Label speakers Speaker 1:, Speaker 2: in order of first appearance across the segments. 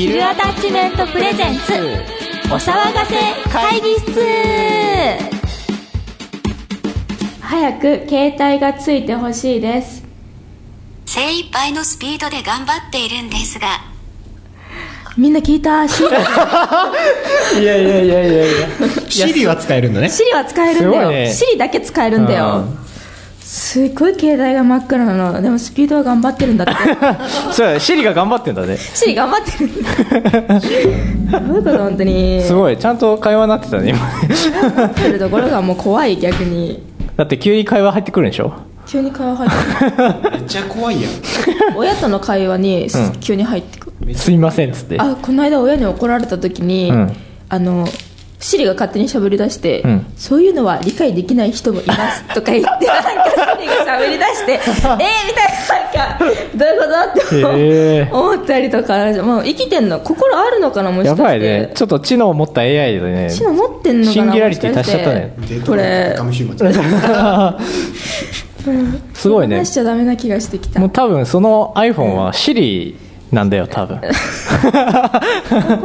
Speaker 1: ヒルアタッチメントプレゼンツ。お騒がせ会議室。
Speaker 2: 早く携帯がついてほしいです。
Speaker 3: 精一杯のスピードで頑張っているんですが。
Speaker 2: みんな聞いた？シリ。
Speaker 4: いやいやいやいやいや。
Speaker 5: シリは使えるんだね。
Speaker 2: シリは使えるんだよ、
Speaker 4: ね。
Speaker 2: シリだけ使えるんだよ。
Speaker 4: うん
Speaker 2: すっごい携帯が真っ暗なの。でもスピードは頑張ってるんだって。
Speaker 4: そうだシリが頑張ってんだね。
Speaker 2: シリ頑張ってる。んだどういうこと本当に。
Speaker 4: すごいちゃんと会話になってたね今。
Speaker 2: 頑張ってるところがもう怖い逆に。
Speaker 4: だって急に会話入ってくるんでしょ？
Speaker 2: 急に会話入ってく
Speaker 5: めっちゃ怖いやん。
Speaker 2: る親との会話に
Speaker 4: ん。
Speaker 2: 急に入ってくる、
Speaker 4: すいませんっつって。
Speaker 2: あこの間親に怒られた時に、
Speaker 4: うん。
Speaker 2: あのシリが勝手に喋り出して、
Speaker 4: うん。
Speaker 2: そういうのは理解できない人もいます とか言ってなんかシリが喋り出して えー、みたいななんかどういうこと？って思,、
Speaker 4: へー。
Speaker 2: 思ったりとかもう生きてんの心あるのかなもしかして。
Speaker 4: やばいね。ちょっと知能を持った AI でね。
Speaker 2: 知能持ってんのかな
Speaker 4: シンギュラリティ達しちゃったね。
Speaker 2: これ。
Speaker 4: すごいね。
Speaker 2: 話しちゃダメな気がしてきた。
Speaker 4: もう多分その iPhone はシリなんだよ多分。
Speaker 2: こ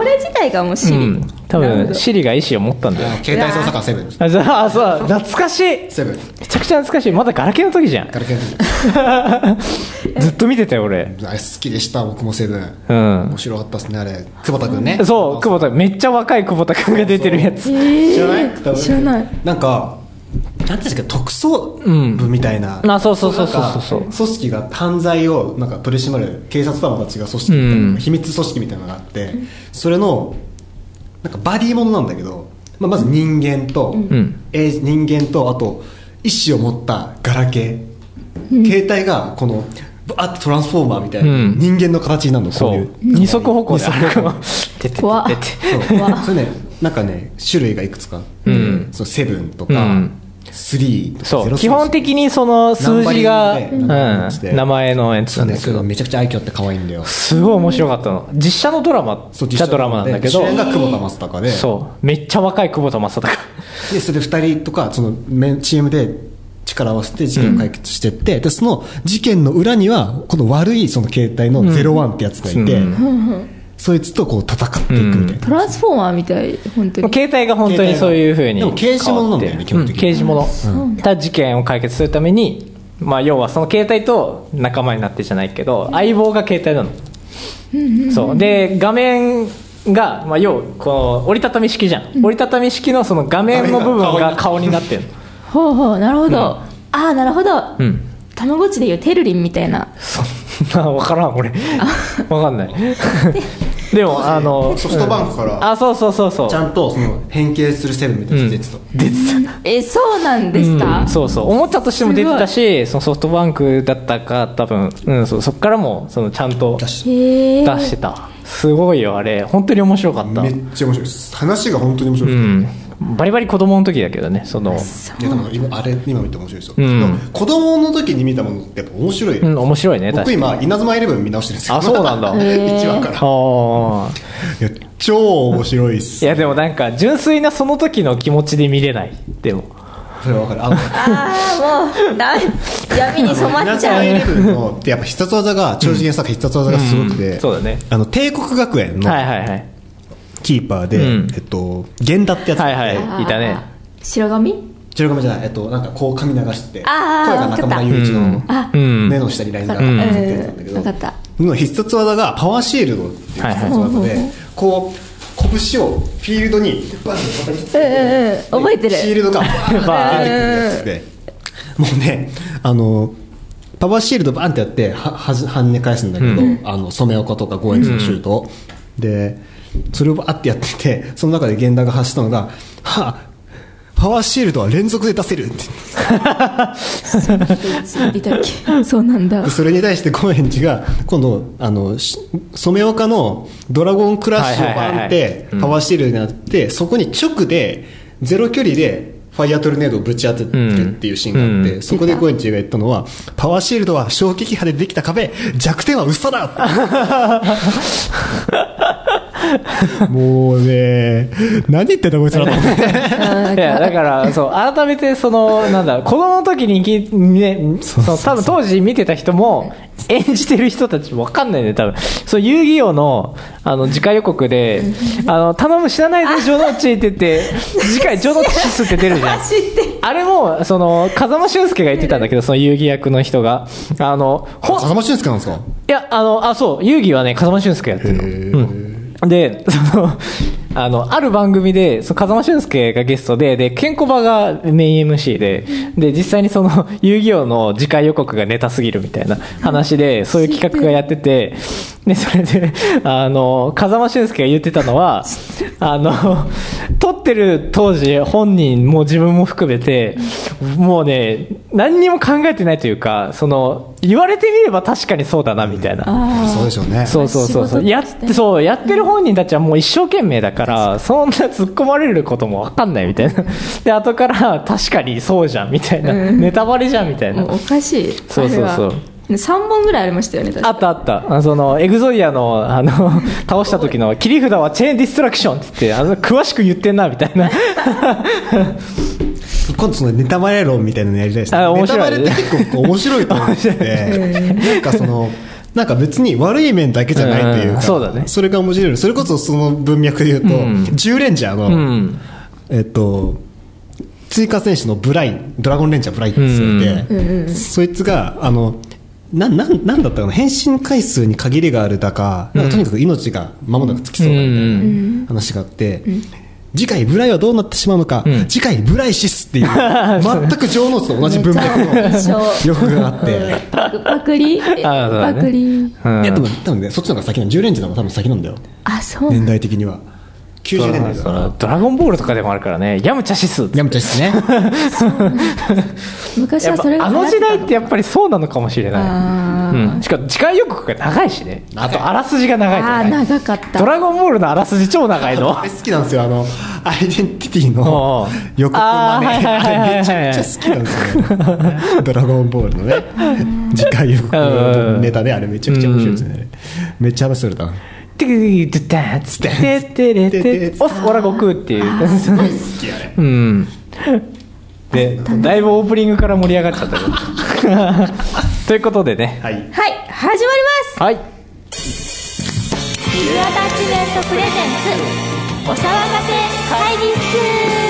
Speaker 2: れ自体がもうシリ、
Speaker 4: うん。多分シリが意思を持ったんだよ。
Speaker 5: 携帯操作官セブン。
Speaker 4: あじゃあそう懐かしい。め
Speaker 5: セブン。
Speaker 4: ちゃくちゃ懐かしい。まだガラケーの時じゃん。
Speaker 5: ガラケーの時。
Speaker 4: ずっと見てたよ俺。
Speaker 5: あれ好きでした僕もセブン。
Speaker 4: うん。
Speaker 5: 面白かったっすねあれ。久保田君ね。
Speaker 4: そう久保田めっちゃ若い久保田君が出てるやつ。
Speaker 2: えー
Speaker 5: 知らない？
Speaker 2: 知らない。
Speaker 5: なんかなんていうんですか特捜部みたいな、
Speaker 4: あそうそうそうそう
Speaker 5: なんか
Speaker 4: そう
Speaker 5: 組織が犯罪をなんか取り締まる警察官たちが組織みたいな、
Speaker 4: うん。
Speaker 5: 秘密組織みたいなのがあってそれのなんかバディものなんだけど、まあ、まず人間と、
Speaker 4: ん。
Speaker 5: えー人間とあと意思を持ったガラケー、携帯がこのバーッとトランスフォーマーみたいな、
Speaker 4: うん。
Speaker 5: 人間の形になるのこ
Speaker 4: そう。
Speaker 5: ういう。
Speaker 4: 二足歩行で歩くの ててて
Speaker 5: そう。それねなんかね種類がいくつかあって、
Speaker 4: ん。
Speaker 5: そのセブンとか、
Speaker 4: うん
Speaker 5: 3とか
Speaker 4: そう。
Speaker 5: 03
Speaker 4: 基本的にその数字が、うん、名前のやつなんだけど。
Speaker 5: めちゃくちゃ愛嬌あって可愛いんだよ。
Speaker 4: すごい面白かったの。実写のドラマ
Speaker 5: そう
Speaker 4: じゃドラマなんだけど。
Speaker 5: 主演が久保田正孝で。
Speaker 4: そう。めっちゃ若い久保田正孝
Speaker 5: でそれで2人とかそのメチームで力を合わせて事件を解決してって、でその事件の裏にはこの悪いその携帯の01ってやつがいて、
Speaker 4: うん
Speaker 5: そいつとこう戦っていくみたいな、
Speaker 2: トランスフォーマーみたい本当に。
Speaker 4: 携帯が本当にそういうふうに
Speaker 5: でも刑事物なんだよね基本的に。
Speaker 4: 刑事物、た事件を解決するためにまあ要はその携帯と仲間になってじゃないけど相棒が携帯なの、そう。で画面が、まあ、要この折りたたみ式じゃん、折りたたみ式のその画面の部分が顔になってるの。
Speaker 2: ほうほうなるほど、ああなるほど、
Speaker 4: うん。
Speaker 2: たまごっちでいうテルリンみたいな。
Speaker 4: そんな分からん俺。分かんない でもあの
Speaker 5: ソフトバンクから
Speaker 4: あそうそうそうそう。
Speaker 5: ちゃんとその変形するセブンみたいな出てた、
Speaker 4: 出てた。
Speaker 2: えそうなんですか、
Speaker 4: うん。そうそう。おもちゃとしても出てたしそのソフトバンクだったか多分、うん、そうそっからもそのちゃんと
Speaker 5: 出し
Speaker 2: へえ
Speaker 4: 出してた。すごいよあれ。本当に面白かった。
Speaker 5: めっちゃ面白い。です話が本当に面白いです、
Speaker 4: うんバリバリ子供の時だけどねその
Speaker 5: いやでも今あれ今見て面白いですよ、
Speaker 4: うん。
Speaker 5: 子供の時に見たものってやっぱ面白い、
Speaker 4: うん面白いね確か
Speaker 5: 僕
Speaker 4: に
Speaker 5: 今稲妻イレブン見直してるんですよ。
Speaker 4: あそうなんだ。
Speaker 5: 1話から。
Speaker 4: ああ
Speaker 5: いや超面白いっす。
Speaker 4: いやでもなんか純粋なその時の気持ちで見れない。でも。
Speaker 5: それはわかる。あの
Speaker 2: ああもうだ闇に染まっ
Speaker 5: 稲
Speaker 2: ちゃう。
Speaker 5: 妻イレブンのってやっぱ必殺技が超次元作必殺技がすごくて、
Speaker 4: うん。そうだね。
Speaker 5: あの帝国学園の
Speaker 4: はいはいはい
Speaker 5: キーパーで、
Speaker 4: うん。
Speaker 5: えっと源田ってやつ。
Speaker 4: はいはい。いたね。
Speaker 2: 白髪？
Speaker 5: 白髪じゃないえっとなんかこう髪流してて
Speaker 2: あー
Speaker 5: 声が中村雄一の
Speaker 2: あ
Speaker 4: うん。
Speaker 5: 目の下にラインが
Speaker 2: う
Speaker 5: 当たってるやつなんだけど、
Speaker 2: ん分かった。
Speaker 5: の必殺技がパワーシールドっていう必殺技で、こう拳をフィールドにバンって叩きつけ
Speaker 2: うんうんうん。覚えてる。
Speaker 5: シールドが バーンって。出てくるやつでもうねあのパワーシールドバンってやってははじ跳ね返すんだけど、あの染岡とかゴエンジのシュート。を、でそれをバーってやっててその中で源田が発したのが「はあパワーシールドは連続で出せる」って。
Speaker 2: そうなんだ
Speaker 5: それに対して高円寺が今度あの染岡のドラゴンクラッシュをバンってパワーシールドになってそこに直でゼロ距離でファイヤートルネードをぶち当ててるっていうシーンがあって、
Speaker 4: うん
Speaker 5: そこで高円寺が言ったのはパワーシールドは衝撃波でできた壁弱点は嘘だ もうね、何言ってんだこいつらと思って。
Speaker 4: いや、だから、そう、改めて、その、なんだ、子供の時にき、ね、その、多分当時見てた人も、演じてる人たちもわかんないね、多分。そう、遊戯王の、あの、次回予告で、あの、頼む、知らないで、ジョノッチって言って、次回、ジョノッチシスって出るじゃん。あれも、その、風間俊介が言ってたんだけど、その遊戯役の人が。あの、ほん
Speaker 5: 風間俊介なんですか？
Speaker 4: いや、あの、あ、そう、遊戯はね、風間俊介やってるの。うん。で、その、あの、ある番組で、その風間俊介がゲストで、で、ケンコバがメイン MC で、で、実際にその、遊戯王の次回予告がネタすぎるみたいな話で、そういう企画がやってて、で、それで、あの、風間俊介が言ってたのは、あの、撮ってる当時、本人も自分も含めて、もうね、何にも考えてないというか、その、言われてみれば確かにそうだな、みたいな。
Speaker 5: そうでしょうね。
Speaker 4: そうそうそうそう。やって、そう、やってる本人たちはもう一生懸命だから、そんな突っ込まれることもわかんないみたいな。で、後から、確かにそうじゃん、みたいな。ネタバレじゃん、みたいな。
Speaker 2: おかしい
Speaker 4: そうそうそう
Speaker 2: 3本ぐらいありましたよね
Speaker 4: あったあった。あその、エグゾイアの、あの、倒した時の、切り札はチェーンディストラクションって言って、あの、詳しく言ってんな、みたいな。
Speaker 5: 今度そのネタバレ論みたいなのやりたいですね。
Speaker 4: あ面白い
Speaker 5: ネタバレって結構面白いと思ってて、なんかその、なんか別に悪い面だけじゃないという
Speaker 4: うん
Speaker 5: か、
Speaker 4: そうだね
Speaker 5: それが面白い。それこそその文脈で言うと、
Speaker 4: うん
Speaker 5: 10レンジャーの、
Speaker 4: うん。
Speaker 5: えっと、追加選手のブライン、ドラゴンレンジャーブラインって言って、そいつが、あの、な、なん、なんだったかな？変身回数に限りがあるだか、なんかとにかく命が間もなくつきそうだみたいな話があって、次回ブライはどうなってしまうのか、
Speaker 4: ん。
Speaker 5: 次回ブライシスっていう、全く情能と同じ文脈の欲があって、
Speaker 2: パクリ？パクリ？
Speaker 4: うん。
Speaker 5: いや、多分、多分ね、そっちの方が先なの。10レンジの方が多分先なんだよ。
Speaker 2: あそう
Speaker 5: 年代的には。90年代だから。
Speaker 4: ドラゴンボールとかでもあるからね、ヤムチャシス。
Speaker 5: やむちゃですね。
Speaker 2: 昔はそれが
Speaker 4: あの時代ってやっぱりそうなのかもしれない。
Speaker 2: あ
Speaker 4: うん。しかも次回予告が長いしね。あと、あらすじが長いと
Speaker 2: あ。長かった
Speaker 4: ドラゴンボールのあらすじ超長いの。
Speaker 5: あれ好きなんですよ。あの、アイデンティティの
Speaker 4: う
Speaker 5: 予告
Speaker 4: あー
Speaker 5: マネ。
Speaker 4: はいはいはいはい
Speaker 5: あれめちゃくちゃ好きなんですよ。ドラゴンボールのね、次回予告のネタで、あれめちゃくちゃ面白いですね。めっちゃ話それた。
Speaker 4: ティティティテテテレティオスオラ悟空っていう。
Speaker 5: 好きやね。
Speaker 4: うん。で、だいぶオープニングから盛り上がっちゃったけど。ということでね。
Speaker 5: はい。
Speaker 2: はい始まります
Speaker 4: はい。
Speaker 1: ビューアタッチメントプレゼンツお騒がせ会議室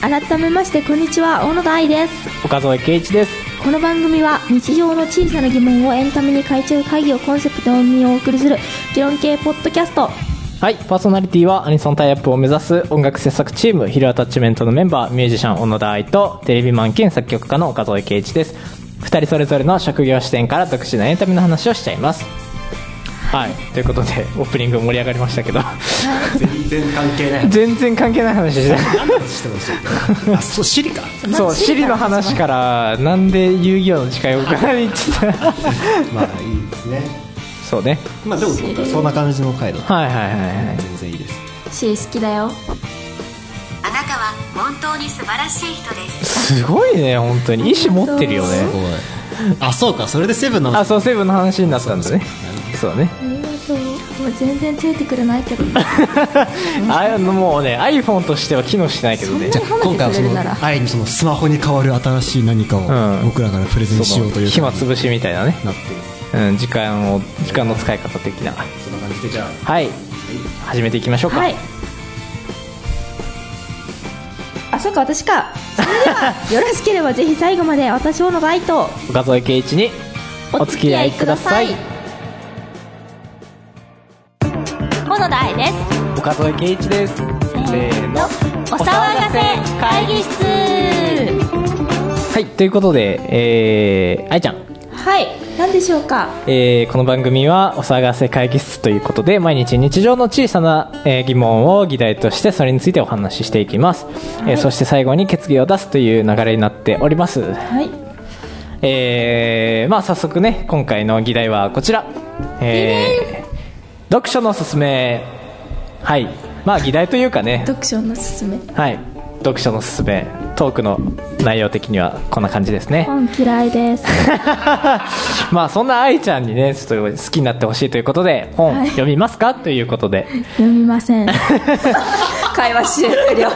Speaker 2: 改めましてこんにちは大野田愛です。
Speaker 4: 岡添圭一です。
Speaker 2: この番組は日常の小さな疑問をエンタメに変えちゃう会議をコンセプトにお送りする議論系ポッドキャスト。
Speaker 4: はい、パーソナリティはアニソンタイアップを目指す音楽制作チームヒルアタッチメントのメンバーミュージシャン小野田愛とテレビマン兼作曲家の岡添圭一です。二人それぞれの職業視点から独自なエンタメの話をしちゃいますはい。ということでオープニング盛り上がりましたけど。
Speaker 5: 全然関係ない。
Speaker 4: 全然関係ない話でした。
Speaker 5: 何の話してた？そう、シリか。
Speaker 4: そうシリの話からなんで遊戯王の誓いを伺いに行ってた。
Speaker 5: まあ、いいですね。
Speaker 4: そうね。
Speaker 5: まあ、でも、そんな感じの回だ。
Speaker 4: はいはいはいはい。
Speaker 5: 全然いいです。
Speaker 2: シー好きだよ。
Speaker 3: あなたは本当に素晴らしい人です。
Speaker 4: すごいね本当に。意思持ってるよね。
Speaker 5: すごい。あ、そうか、それでセブンの話。
Speaker 4: あそうセブンの話になったんだね。そうだね
Speaker 2: 全然ついてくれないけど
Speaker 4: あのもうね iPhone としては機能してないけどね。
Speaker 2: そんな
Speaker 5: 今回はそのにそのスマホに代わる新しい何かを
Speaker 4: ん。
Speaker 5: 僕らからプレゼンしようという
Speaker 4: 暇つぶしみたいなね、
Speaker 5: なってる。
Speaker 4: うん、時間を時間の使い方的な。
Speaker 5: そんな感じでじゃあ。
Speaker 4: はい。始めていきましょうか。
Speaker 2: はい。あそうか私か。それではよろしければぜひ最後まで私大野田愛と
Speaker 4: 岡添圭一にお付き合いください
Speaker 1: 小野田愛です。
Speaker 4: 岡添圭一です。せーの。
Speaker 1: お騒がせ会議室。
Speaker 4: はいということでえー、愛ちゃん。
Speaker 2: はい。何でしょうか？
Speaker 4: えーこの番組はお騒がせ会議室ということで毎日日常の小さな、えー疑問を議題としてそれについてお話ししていきます、えーそして最後に決議を出すという流れになっております。
Speaker 2: はい。
Speaker 4: えーまあ早速ね今回の議題はこちら、えー読書のすすめ。はい。まあ議題というかね。
Speaker 2: 読書のすすめ。
Speaker 4: はい。読書のすすめ。トークの内容的にはこんな感じですね。
Speaker 2: 本嫌いです。
Speaker 4: まあそんな愛ちゃんにねちょっと好きになってほしいということで本
Speaker 2: はい。
Speaker 4: 読みますか、ということで。
Speaker 2: 読みません。会話終了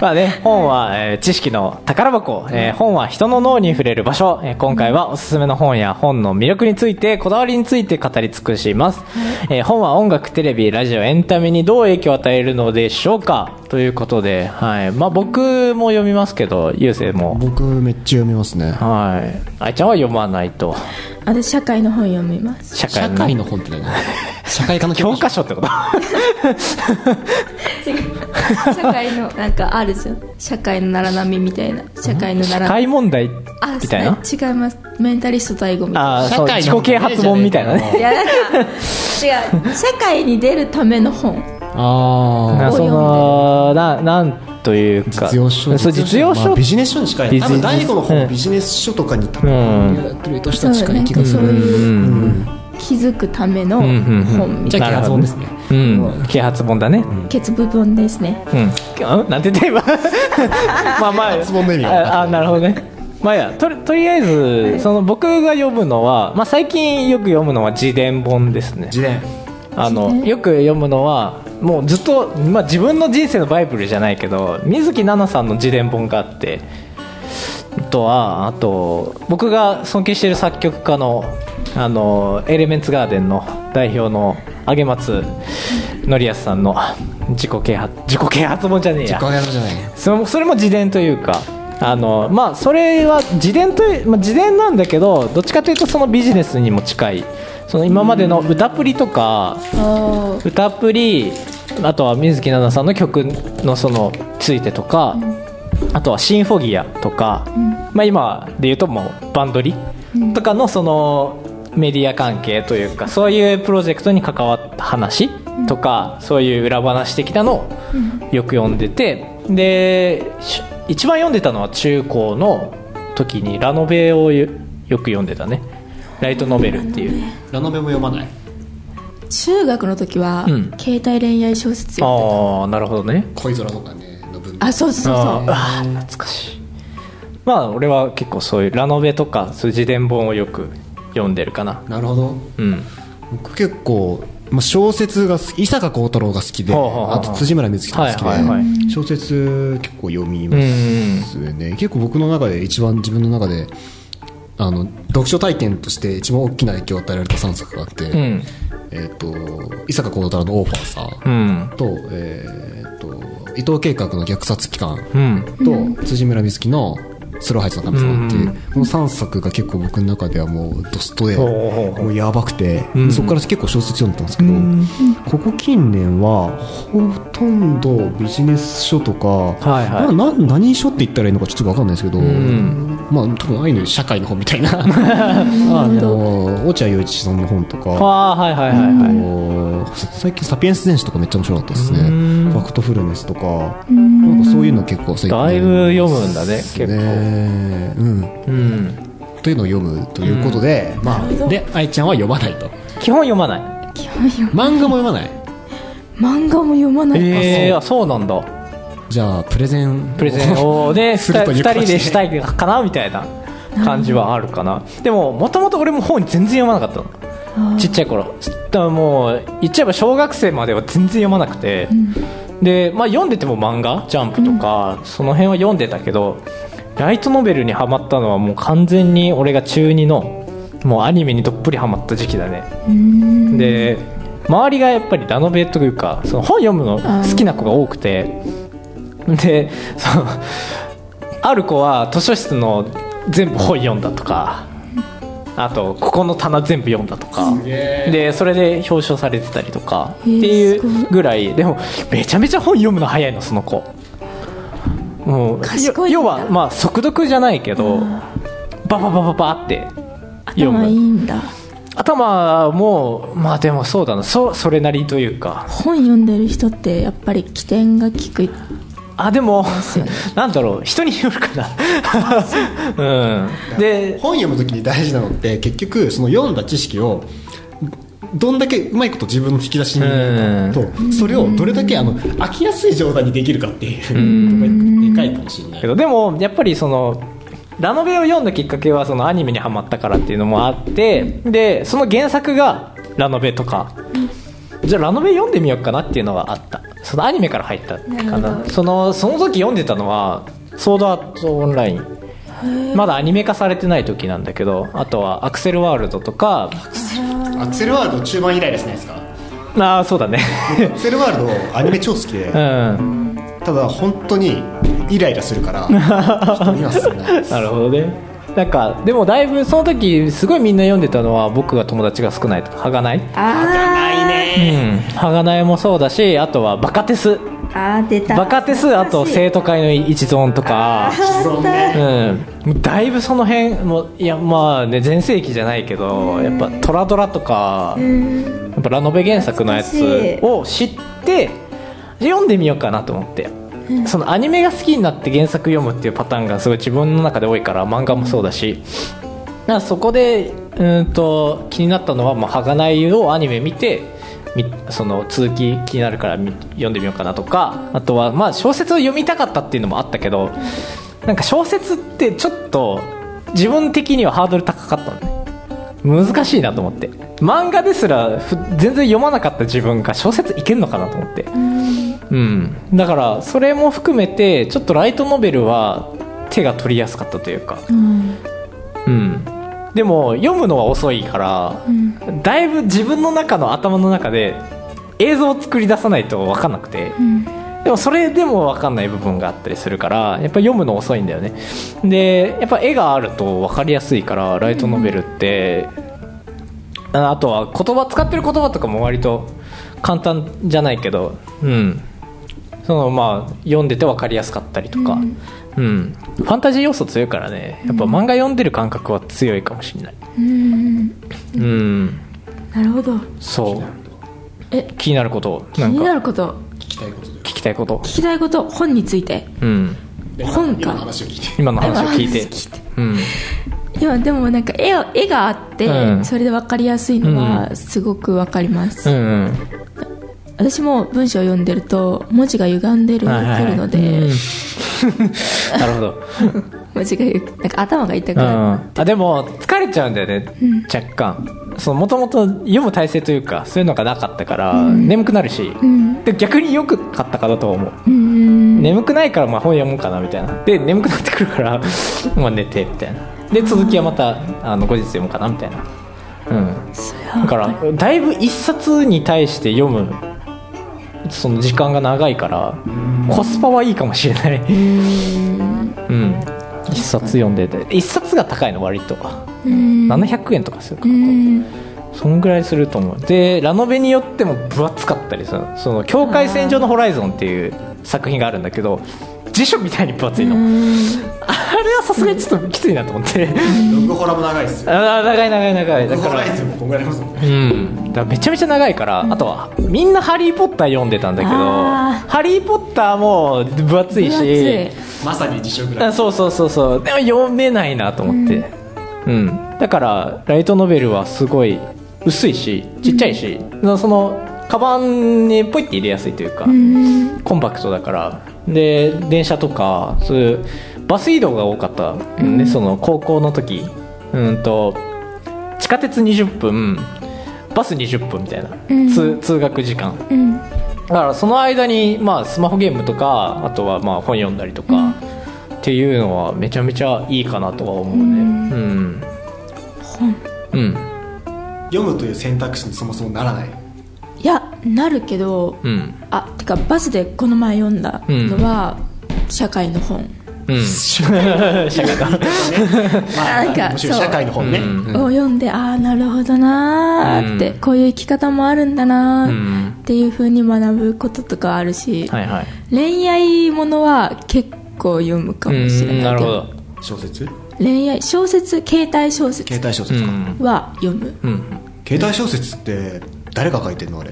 Speaker 4: まあね、本は、えー知識の宝箱、えー本は人の脳に触れる場所、えー今回はおすすめの本や本の魅力について、こだわりについて語り尽くします。えー本は音楽、テレビ、ラジオ、エンタメにどう影響を与えるのでしょうか？ということで、はい。まあ僕も読みますけど、ゆうせいも。
Speaker 5: 僕めっちゃ読みますね。
Speaker 4: はい。愛ちゃんは読まないと。
Speaker 2: 私社会の本読みます。
Speaker 4: 社会の
Speaker 5: 社会の本って何？社会科の
Speaker 4: 教科書 ってこと？
Speaker 2: 社会のなんかあるじゃん。社会の荒波みたいな。社会の
Speaker 4: 社
Speaker 2: 荒波
Speaker 4: 会問題
Speaker 2: あ
Speaker 4: みたいな？
Speaker 2: 違います。メンタリスト大悟みたいな。
Speaker 4: ああ、そう、自己啓発本みたいなね。
Speaker 2: い。やなんか違う。社会に出るための本。
Speaker 5: ああ
Speaker 4: なそのななんというか。
Speaker 5: 実用書。
Speaker 4: そう実用書。
Speaker 5: まあビジネス書に近い。多分大悟の
Speaker 4: うん
Speaker 5: 本ビジネス書とかに多
Speaker 4: うん。
Speaker 5: 分やってる人たち近い気がする。
Speaker 2: そういう
Speaker 4: うん
Speaker 2: 気づくための本みたいな。
Speaker 5: 啓発本ですね。
Speaker 4: うん。啓発本だね。
Speaker 2: 欠部本ですね
Speaker 4: うん。あなんて言って今？まあまあ。
Speaker 5: 発本の意味
Speaker 4: ああなるほどね。まあや。とりとりあえずその僕が読むのは、まあ、最近よく読むのは自伝本ですね。
Speaker 5: 自伝。
Speaker 4: あのよく読むのはもうずっと、まあ、自分の人生のバイブルじゃないけど水木奈々さんの自伝本があって。あとはあと僕が尊敬している作曲家のあのエレメンツガーデンの代表の上松則康さんの自己啓発自己啓発本じゃねえや。
Speaker 5: 自己啓発じゃないね。
Speaker 4: それもそれも自伝というかあのまあそれは自伝という、まあ、自伝なんだけどどっちかというとそのビジネスにも近い。その今までの歌プリとか
Speaker 2: あ
Speaker 4: 歌プリあとは水木奈々さんの曲のそのついてとか、あとはシンフォギアとか、まあ、今で言うともうバンドリとかのそのメディア関係というかそういうプロジェクトに関わった話とかそういう裏話的なのをよく読んでてでし一番読んでたのは中高の時にラノベをよよく読んでたね。ライトノベルっていう。
Speaker 5: ラノベも読まない？
Speaker 2: 中学の時は、
Speaker 4: うん。
Speaker 2: 携帯恋愛小説読んで
Speaker 4: ああなるほどね。
Speaker 5: 恋空とかねの文
Speaker 2: たあそうそうそう
Speaker 4: あーあー懐かしい。まあ俺は結構そういうラノベとかそういう自伝本をよく読んでるかな。
Speaker 5: なるほど。
Speaker 4: うん。
Speaker 5: 僕結構、まあ、小説が好き伊坂幸太郎が好きで
Speaker 4: ほうほうほうほう。
Speaker 5: あと辻村瑞希とか好きで、
Speaker 4: はいはいはい。
Speaker 5: 小説結構読みますね。結構僕の中で一番自分の中であの読書体験として一番大きな影響を与えられた3作があって、
Speaker 4: うん。
Speaker 5: えっ、と伊坂幸太郎の「オーファーさ」
Speaker 4: うん。
Speaker 5: と,、えー、と伊藤計画の虐殺機関
Speaker 4: うん。
Speaker 5: と、辻村瑞希のスローハイツの神様っていう、
Speaker 4: うん
Speaker 5: この3作が結構僕の中ではもうドストで、もうやばくて、
Speaker 4: うん。
Speaker 5: そこから結構小説読んでたんですけど、ここ近年はほとんどビジネス書とか、
Speaker 4: はいはい。
Speaker 5: まあ、な何書って言ったらいいのかちょっと分かんないですけど、
Speaker 4: ん
Speaker 5: まあ多分ああいうの社会の本みたいな。あの落合陽一さんの本とか。
Speaker 4: はいはいはい
Speaker 5: あ
Speaker 4: はい。
Speaker 5: の最近「サピエンス全史」とかめっちゃ面白かったですね。
Speaker 4: うん。
Speaker 5: ファクトフルネスとか。なんかそういうの結構最近
Speaker 4: だいぶ読むんだね結構。
Speaker 5: ね。うん。
Speaker 4: うん。
Speaker 5: というのを読むということで、まあで愛ちゃんは読まないと。
Speaker 4: 基本読まない。
Speaker 2: 基本読
Speaker 5: 漫画も読まない。
Speaker 2: 漫画も読まない、
Speaker 4: ええあそうなんだ
Speaker 5: じゃあプレゼン
Speaker 4: プレゼンを ね
Speaker 5: すると
Speaker 4: 2
Speaker 5: いう形
Speaker 4: 人でしたいかなみたいな感じはあるかな。でももともと俺も本全然読まなかったの。ちっちゃい頃。だからもう言っちゃえば小学生までは全然読まなくて、で、まあ、読んでても漫画ジャンプとか、その辺は読んでたけどライトノベルにはまったのはもう完全に俺が中2のもうアニメにどっぷりはまった時期だね。で周りがやっぱりラノベというかその本読むの好きな子が多くて でそのある子は図書室の全部本読んだとかあとここの棚全部読んだとかでそれで表彰されてたりとかっていうぐらいでもめちゃめちゃ本読むの早いのその子。もう要はまあ速読じゃないけどバババババって読
Speaker 2: 頭いい
Speaker 4: む
Speaker 2: んだ。
Speaker 4: 頭もまあでもそうだな。そそれなりというか。
Speaker 2: 本読んでる人ってやっぱり起点が効く
Speaker 4: あでも なんだろう人によるかな。うん。で
Speaker 5: 本読むときに大事なのって結局その読んだ知識をどんだけうまいこと自分の引き出しにとそれをどれだけあの飽きやすい状態にできるかっていうのがでかいかもしれない。
Speaker 4: けどでもやっぱりそのラノベを読んだきっかけはそのアニメにハマったからっていうのもあってでその原作がラノベとか、じゃあラノベ読んでみようかなっていうのがあった。そのアニメから入ったか
Speaker 2: な。
Speaker 4: そのその時読んでたのは「ソードアートオンライン」まだアニメ化されてない時なんだけどあとはアクセルワールドとか。
Speaker 5: アクセルワールド中盤以来ですねですか。
Speaker 4: ああそうだね。
Speaker 5: アクセルワールドアニメ超好きで。
Speaker 4: うん。
Speaker 5: ただ本当にイライラするから人には勧めないです
Speaker 4: なるほどねなんかでもだいぶその時すごいみんな読んでたのは僕が友達が少ないとかはがない。
Speaker 2: あ
Speaker 4: うん。はがないもそうだしあとはバカテス。
Speaker 2: ーあー出た。
Speaker 4: バカテスあと生徒会の一存とか。
Speaker 5: う
Speaker 4: ん。だいぶその辺もいやまあね全盛期じゃないけどやっぱトラドラとかやっぱラノベ原作のやつを知って読んでみようかなと思ってそのアニメが好きになって原作読むっていうパターンがすごい自分の中で多いから漫画もそうだし。だそこでうんと気になったのは「まあ、ない」をアニメ見てみその続き気になるからみ読んでみようかなとかあとはまあ小説を読みたかったっていうのもあったけどなんか小説ってちょっと自分的にはハードル高かったのね。難しいなと思って。漫画ですらふ全然読まなかった自分が小説いけるのかなと思ってうん、だからそれも含めてちょっとライトノベルは手が取りやすかったというか。
Speaker 2: うん。
Speaker 4: うん。でも読むのは遅いから、だいぶ自分の中の頭の中で映像を作り出さないと分かんなくて、でもそれでも分かんない部分があったりするからやっぱ読むの遅いんだよね。でやっぱ絵があると分かりやすいからライトノベルって、ああとは言葉使ってる言葉とかも割と簡単じゃないけど。うんそのまあ読んでて分かりやすかったりとか、うん。ファンタジー要素強いからね。やっぱ漫画読んでる感覚は強いかもしれない。
Speaker 2: うん
Speaker 4: うん
Speaker 2: なるほど。
Speaker 4: そう。
Speaker 2: え
Speaker 4: 気になること
Speaker 2: 気に
Speaker 4: なんか。
Speaker 2: なること？
Speaker 5: 聞きたいことで
Speaker 4: 聞きたいこと。
Speaker 2: 聞きたいこと？本について？
Speaker 4: うん。
Speaker 2: 本か
Speaker 5: 今の話を聞いて。
Speaker 4: 今の話を聞いて。
Speaker 2: 今の話聞いて。
Speaker 4: うん。
Speaker 2: いやでもなんか絵を絵があって、
Speaker 4: うん。
Speaker 2: それで分かりやすいのはすごく分かります、
Speaker 4: うんうん
Speaker 2: 私も文章を読んでると文字が歪んでる
Speaker 4: はいはい
Speaker 2: るので、
Speaker 4: うん。なるほど。
Speaker 2: 文字がゆなんか頭が痛く
Speaker 4: うん。
Speaker 2: なる、
Speaker 4: あでも疲れちゃうんだよね、若干。もともと読む体勢というかそういうのがなかったから、眠くなるし、
Speaker 2: ん。
Speaker 4: で逆によく買ったかだと思う、
Speaker 2: うん。
Speaker 4: 眠くないからまあ本読もうかなみたいな。で眠くなってくるから まあ寝てみたいな。で続きはまたあの後日読もうかなみたいな。うん。だからだいぶ一冊に対して読むその時間が長いからコスパはいいかもしれない。うん。一冊読んでて。一冊が高いの割と。
Speaker 2: うん。
Speaker 4: 700円とかするか
Speaker 2: う
Speaker 4: なんそんぐらいすると思う。でラノベによっても分厚かったりする。その「境界線上のホライゾン」っていう作品があるんだけど辞書みたいに分厚いの、あ れはさすがにちょっときついなと思って。
Speaker 5: ログホラも長いですよ。
Speaker 4: あー長い長い長い。だ
Speaker 5: ログ
Speaker 4: から
Speaker 5: ホライズもこんぐらいありますもん。ね
Speaker 4: うん、だからめちゃめちゃ長いから、あとはみんな「ハリー・ポッター」読んでたんだけど
Speaker 2: あ「
Speaker 4: ハリー・ポッター」も分厚い
Speaker 2: 分厚
Speaker 4: し
Speaker 2: い。
Speaker 5: まさに辞書ぐらい
Speaker 4: あそうそうそうそう。でも読めないなと思って、うん。だからライトノベルはすごい薄いしちっちゃいし、そのカバンにポイって入れやすいというか、コンパクトだから。で電車とかそういうバス移動が多かった、ねその高校の時。うんと地下鉄20分バス20分みたいな、通通学時間。
Speaker 2: うん。
Speaker 4: だからその間に、まあ、スマホゲームとかあとはまあ本読んだりとか、っていうのはめちゃめちゃいいかなとは思うね。うん。
Speaker 2: 本。
Speaker 4: うん。
Speaker 5: 読むという選択肢にそもそもならない。
Speaker 2: いやなるけど、
Speaker 4: うん。
Speaker 2: あてかバスでこの前読んだのは、社会の本
Speaker 4: うん。社会が
Speaker 5: まあ
Speaker 2: なんか
Speaker 5: 社会の本ね。
Speaker 4: うん
Speaker 2: を読んで、ああなるほどなーって、
Speaker 4: うん。
Speaker 2: こういう生き方もあるんだな
Speaker 4: う
Speaker 2: ー
Speaker 4: ん。
Speaker 2: っていう風に学ぶこととかあるし、
Speaker 4: はいはい。
Speaker 2: 恋愛ものは結構読むかもしれない
Speaker 4: うんなるほど。
Speaker 5: 小説？
Speaker 2: 恋愛小説携帯小説
Speaker 5: 携帯小
Speaker 4: う
Speaker 5: 説か。
Speaker 4: ん。
Speaker 2: は読む、
Speaker 4: うん。
Speaker 5: 携帯小説って誰が書いてんのあれ？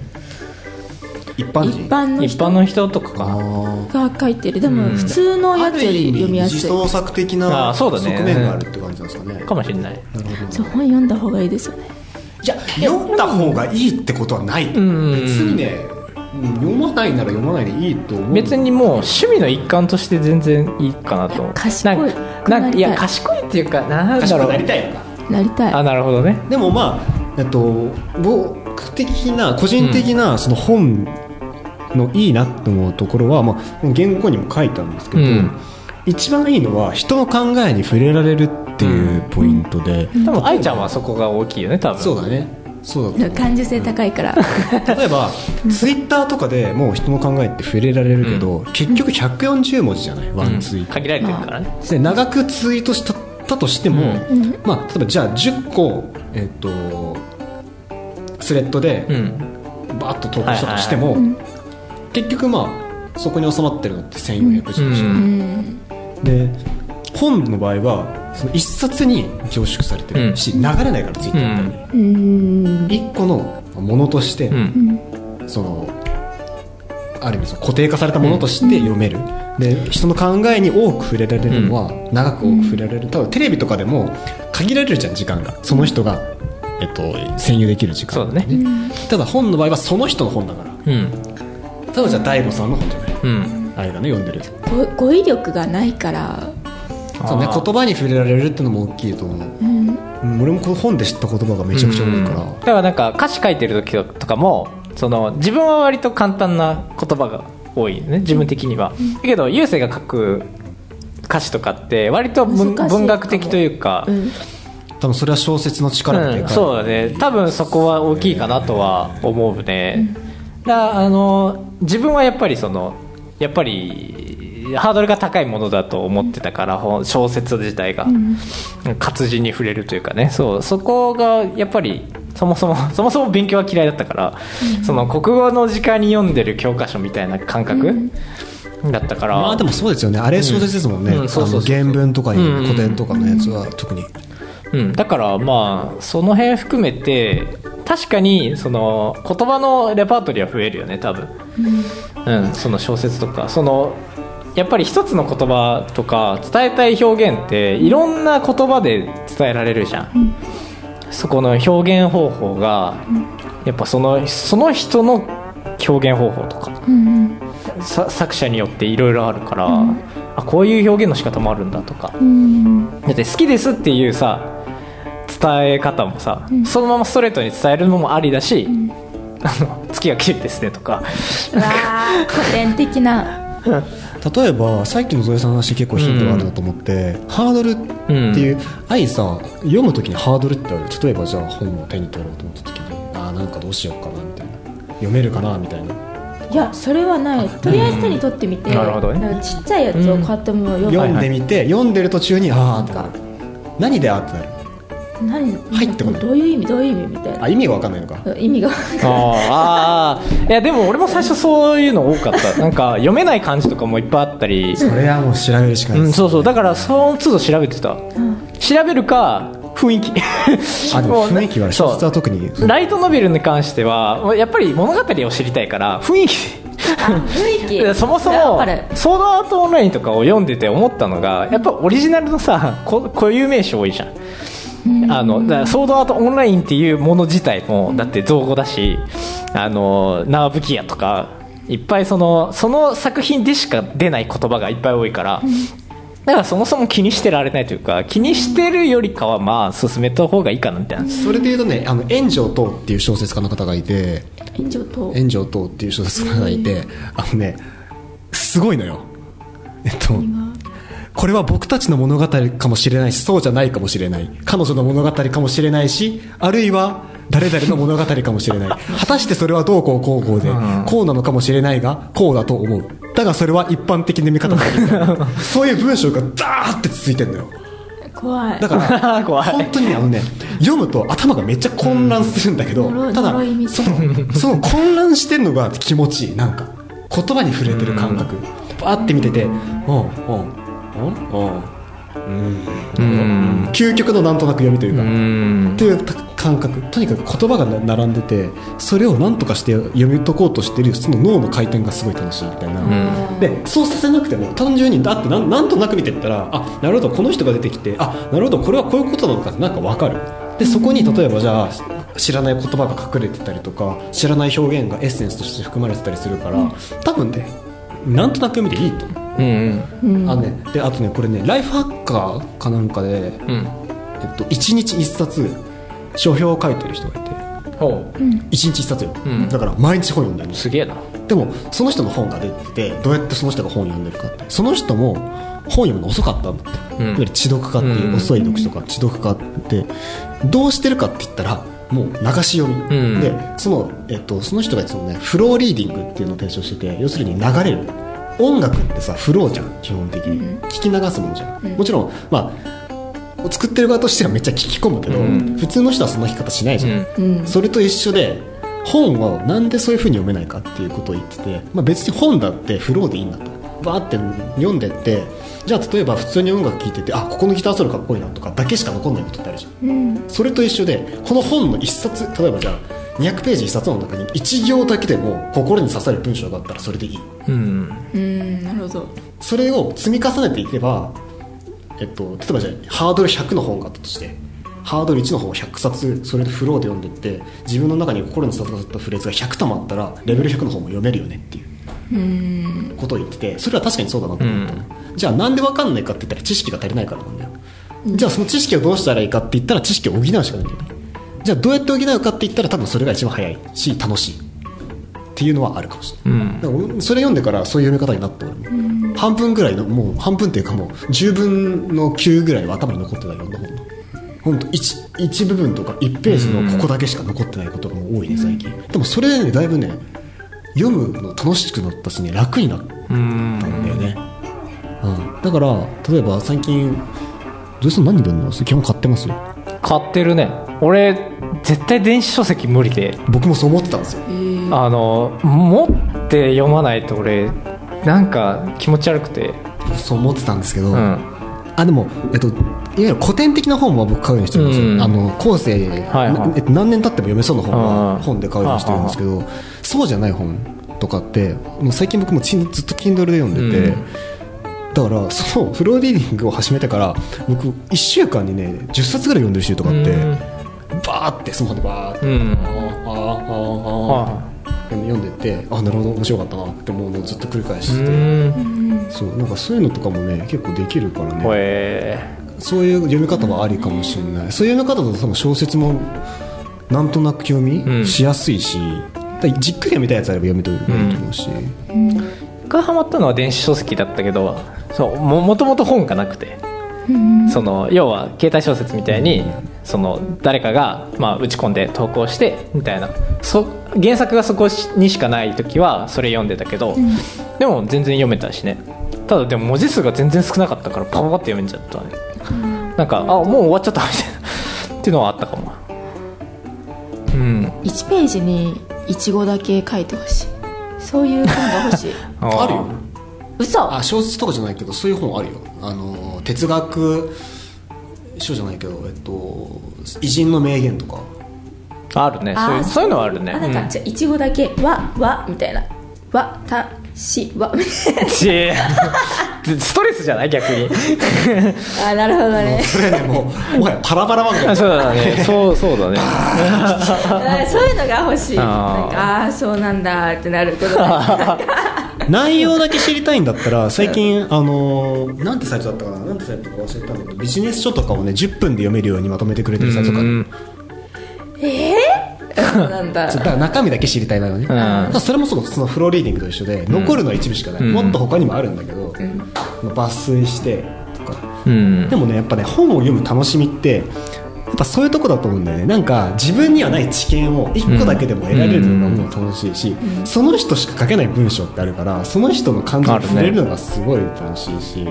Speaker 5: 一般人？
Speaker 2: 一般の人？
Speaker 4: 一般の人とかか。
Speaker 2: が書いてる。でも
Speaker 4: うん。
Speaker 2: 普通の
Speaker 5: あ
Speaker 2: やつより読みやすい。
Speaker 5: 自創作的
Speaker 4: あ
Speaker 5: な
Speaker 4: ーそうだね。
Speaker 5: 側面があるって感じなんですかね。
Speaker 4: かもしれない。
Speaker 5: なるほど。
Speaker 2: そう本読んだ方がいいですよね。
Speaker 5: いや読んだ方がいいってことはない、
Speaker 4: ん。
Speaker 5: 別にねうん読まないなら読まないでいいと思う。
Speaker 4: 別にもう趣味の一環として全然いいかなと。
Speaker 2: 賢い。
Speaker 4: なんかなんかい。や賢いっていうかなんだ
Speaker 5: 賢く
Speaker 4: ろう
Speaker 5: なりたい
Speaker 2: なりたい。
Speaker 4: あなるほどね。
Speaker 5: でもまあえっと僕的な個人的なその本のいいなって思うところは、まあ、原稿にも書いたんですけど、
Speaker 4: うん。
Speaker 5: 一番いいのは人の考えに触れられるっていうポイントで、
Speaker 4: 多分愛ちゃんはそこが大きいよね多分。
Speaker 5: そうだね。そうだ
Speaker 2: 感受性高いから。
Speaker 5: 例えばツイッターとかでもう人の考えって触れられるけど、結局140文字じゃない？ワンツイート、
Speaker 4: 限られてるからね。
Speaker 5: で長くツイートしたたとしても、まあ、例えばじゃあ10個、えっとスレッドで
Speaker 4: うん。
Speaker 5: バーッと投稿したとしても、結局まあそこに収まってるのって1400字
Speaker 4: う
Speaker 5: でしょ、
Speaker 4: ん。
Speaker 5: で本の場合はその一冊に凝縮されてるし、流れないからツイッターって、
Speaker 2: うん。
Speaker 5: 一個のものとして、
Speaker 4: うん。
Speaker 5: そのある意味その固定化されたものとして読める、で人の考えに多く触れられるのは、長く多く触れられる。多分テレビとかでも限られるじゃん時間が。その人が、えっと、占有できる時間。
Speaker 4: そうだね。
Speaker 5: ただ本の場合はその人の本だから。
Speaker 4: うん
Speaker 5: 例えばじゃあ大悟さんの本じゃない
Speaker 4: うん。
Speaker 5: あれだね読んでる。
Speaker 2: ご語彙力がないから。
Speaker 5: そうね言葉に触れられるっていうのも大きいと思う、うん。俺もこの本で知った言葉がめちゃくちゃ多いから、
Speaker 4: だからなんか歌詞書いてる時とかもその自分は割と簡単な言葉が多いね。自分的には、だけど優勢が書く歌詞とかって割と文学的というか、
Speaker 2: うん。
Speaker 5: 多分それは小説の力がでかい、
Speaker 4: うん、そうだね。多分そこは大きいかなとは思うね、だあの自分はやっぱりそのやっぱりハードルが高いものだと思ってたからほん。小説自体が、活字に触れるというかね。そうそこがやっぱりそもそも そもそも勉強は嫌いだったから、その国語の時間に読んでる教科書みたいな感覚、だったから。
Speaker 5: まあでもそうですよね。あれ小説ですもんね、原文とか古典とかのやつは特に、
Speaker 4: うん、だからまあその辺含めて確かにその言葉のレパートリーは増えるよね多分、うん。その小説とか。そのやっぱり一つの言葉とか伝えたい表現っていろんな言葉で伝えられるじゃん、そこの表現方法がやっぱそのその人の表現方法とか。
Speaker 2: うん
Speaker 4: さ作者によっていろいろあるから、あこういう表現の仕方もあるんだとか、
Speaker 2: うん。
Speaker 4: だって好きですっていうさ伝え方もさ、そのままストレートに伝えるのもありだし、あの月が綺麗ですねとか。
Speaker 2: 古典的な。
Speaker 5: 例えばさっきのゾエさんの話結構ヒントがあるなと思って、ハードルっていう、愛さ読む時にハードルってある。例えばじゃあ本を手に取ろうと思った時にああなんかどうしようかなみたいな。読めるかなみたいな。い
Speaker 2: やそれはない。とりあえず手に取ってみて、
Speaker 4: うんなるほどね。
Speaker 2: なんかちっちゃいやつを買っても読む、
Speaker 5: 読んでみて、読んでる途中にああってなる
Speaker 2: なんか。
Speaker 5: 何であってなる？
Speaker 2: 何？
Speaker 5: 入ってこない。
Speaker 2: どういう意味？どういう意味？みたいな。
Speaker 5: あ意味が分かんないのか。
Speaker 2: 意味が
Speaker 4: あーあーいやでも俺も最初そういうの多かった。なんか読めない漢字とかもいっぱいあったり、
Speaker 5: それはもう調べるしかない。
Speaker 4: うん、そうそう。だからその都度調べてた、調べるか雰囲気。
Speaker 5: あでも 雰囲気は
Speaker 4: そう
Speaker 5: 小説は特に。
Speaker 4: ライトノベルに関してはやっぱり物語を知りたいから雰囲気。
Speaker 2: 雰囲気。
Speaker 4: で そもそも
Speaker 2: わかる「
Speaker 4: ソードアートオンライン」とかを読んでて思ったのがやっぱオリジナルのさこ固有名詞多いじゃん。あのだからソードアートオンラインっていうもの自体もだって造語だしあの縄吹き屋とかいっぱいそのその作品でしか出ない言葉がいっぱい多いから、だからそもそも気にしてられないというか気にしてるよりかはまあ進めた方がいいかなみたいな。
Speaker 5: それでいうとね「あの炎上等」っていう小説家の方がいて
Speaker 2: 炎上と
Speaker 5: 炎上等っていう小説家がいてあのねすごいのよ。えっとこれは僕たちの物語かもしれないしそうじゃないかもしれない。彼女の物語かもしれないしあるいは誰々の物語かもしれない。果たしてそれはどうこうこうこうでこうなのかもしれないがこうだと思う。だがそれは一般的な見方だみたい。なそういう文章がダーって続いてんのよ。
Speaker 2: 怖い。
Speaker 5: だから
Speaker 4: 怖い。
Speaker 5: 本当にねあのね読むと頭がめっちゃ混乱するんだけど、
Speaker 2: 呪い
Speaker 5: ただそのその混乱してるのが気持ちいい。なんか言葉に触れてる感覚。バーって見ててうんうんう。んうん。
Speaker 4: うん。
Speaker 5: 究極のなんとなく読みというか、
Speaker 4: うん。
Speaker 5: っていう感覚。とにかく言葉がな並んでてそれを何とかして読み解こうとしてるその脳の回転がすごい楽しいみたいな、でそうさせなくても単純にだってなんなんとなく見てったらあなるほどこの人が出てきてあなるほどこれはこういうことなのかってなんか分かる。でそこに例えばじゃあ知らない言葉が隠れてたりとか知らない表現がエッセンスとして含まれてたりするから、多分ねなんとなく読みでいいと。思う、
Speaker 4: うん。
Speaker 5: あのね、であとねこれねライフハッカーかなんかで、
Speaker 4: うん。うん
Speaker 5: えっと、1日1冊書評を書いてる人がいて。
Speaker 4: ほう。
Speaker 5: 1日1冊よ、
Speaker 4: うん。
Speaker 5: だから毎日本読んでるの。
Speaker 4: すげえな。
Speaker 5: でもその人の本が出ててどうやってその人が本読んでるかって。その人も本読むの遅かったんだって、
Speaker 4: うん。
Speaker 5: いわゆる知読家っていう、
Speaker 4: うん
Speaker 5: 遅い読書家知読家って。どうしてるかって言ったらもう流し読み、
Speaker 4: うん。
Speaker 5: でその,、えっと、その人がいつもねフローリーディングっていうのを提唱してて要するに流れる。音楽ってさフローじゃん基本的に、聞き流すものじゃん、もちろんまあ作ってる側としてはめっちゃ聞き込むけど、
Speaker 4: うん。
Speaker 5: 普通の人はそんな聞き方しないじゃん、
Speaker 2: うん。
Speaker 5: それと一緒で本をなんでそういう風に読めないかっていうことを言ってて、まあ、別に本だってフローでいいんだと。バーって読んでってじゃあ例えば普通に音楽聴いててあここのギターソロかっこいいなとかだけしか残んないことってあるじゃん、それと一緒でこの本の一冊例えばじゃあ200ページ一冊の中に1行だけでも心に刺さる文章があったらそれでいい。
Speaker 4: うん
Speaker 2: うん。なるほど。
Speaker 5: それを積み重ねていけば、えっと、例えばじゃあハードル100の本があったとしてハードル1の本を100冊それでフローで読んでって自分の中に心に刺さったフレーズが100たまったらレベル100の本も読めるよねっていうことを言っててそれは確かにそうだなと思った。の、じゃあなんで分かんないかって言ったら知識が足りないからなんだよ、じゃあその知識をどうしたらいいかって言ったら知識を補うしかないんだよね。じゃあどうやって補うかって言ったら多分それが一番早いし楽しいっていうのはあるかもしれない、
Speaker 4: うん。
Speaker 5: それ読んでからそういう読み方になった俺も、半分ぐらいのもう半分っていうかもう10分の9ぐらいは頭に残ってたような本本当一一部分とか1ページのここだけしか残ってないことが多いね最近。でもそれでねだいぶね読むの楽しくなったしね楽になった
Speaker 4: うん
Speaker 5: んだよね、うん、だから例えば最近土井さん何読んでます基本買ってます
Speaker 4: 買ってるね。俺絶対電子書籍無理で。
Speaker 5: 僕もそう思ってたんですよ。
Speaker 4: あの持って読まないと俺なんか気持ち悪くて。
Speaker 5: そう思ってたんですけど、
Speaker 4: うん
Speaker 5: あでも、えっと、いわゆる古典的な本は僕買うようにしてるんです。よ、
Speaker 4: うん。
Speaker 5: あの後世、
Speaker 4: はいはい。
Speaker 5: なえっと、何年経っても読めそうな本
Speaker 4: うん。
Speaker 5: は本で買うようにしてるんですけど、そうじゃない本とかってもう最近僕もずっと Kindle で読んでて、
Speaker 4: うん。
Speaker 5: だからそのフローリーディングを始めてから僕1週間にね10冊ぐらい読んでる週とかって、
Speaker 4: うん。
Speaker 5: バーってスマホでバーって、
Speaker 4: うん。
Speaker 5: あ読んでってあなるほど面白かったなって思うのをずっと繰り返し
Speaker 4: う
Speaker 5: て。て、
Speaker 4: ん。
Speaker 5: そうなんかそういうのとかもね結構できるからね。そういう読み方はありかもしれない。そういう読み方だと多分小説もなんとなく読み
Speaker 4: うん。
Speaker 5: しやすいし、だからじっくり読みたいやつあれば読みとると思うし、
Speaker 4: 僕がハマったのは電子書籍だったけどそうももともと本がなくてその要は携帯小説みたいにその誰かが、まあ、打ち込んで投稿してみたいな。そ原作がそこにしかない時はそれ読んでたけど、でも全然読めたしね。ただでも文字数が全然少なかったからパパパって読めちゃったね、なんかあもう終わっちゃったみたいな。っていうのはあったかも。うん。
Speaker 2: 1ページにいちごだけ書いてほしい。そういう本が欲しい。
Speaker 5: あるよ。
Speaker 2: 嘘。
Speaker 5: あ小説とかじゃないけどそういう本あるよ。あの哲学書じゃないけど、えっと、偉人の名言とか
Speaker 4: あるね。そういうそういうのはあるね。
Speaker 2: あなんか、
Speaker 4: うん。
Speaker 2: じゃあいちごだけ「わ」「わ」みたいな「わ」「た」「し」「わ」みたいな
Speaker 4: ちストレスじゃない？逆に。
Speaker 2: あなるほどね。
Speaker 5: それねもうもはやパラパラ漫画。
Speaker 4: あそうだね。そうそうだね。
Speaker 2: あ そういうのが欲しい。
Speaker 4: あー。
Speaker 2: なんかああーそうなんだってなるけど
Speaker 5: 内容だけ知りたいんだったら最近あのなんてサイトだったかな？なんてサイトか忘れたんだけどビジネス書とかをね10分で読めるようにまとめてくれてるサイトとかある
Speaker 2: そうなんだ。
Speaker 5: だから中身だけ知りたい場合はね、まあそれもそのそのフローリーディングと一緒で、残るのは一部しかない、
Speaker 4: うん。
Speaker 5: もっと他にもあるんだけど、まあ抜粋してとか
Speaker 4: うん
Speaker 5: でもねやっぱね本を読む楽しみってやっぱそういうとこだと思うんだよねなんか自分にはない知見を1個だけでも得られるのがもう楽しいし、その人しか書けない文章ってあるからその人の感情に触れるのがすごい楽しいし、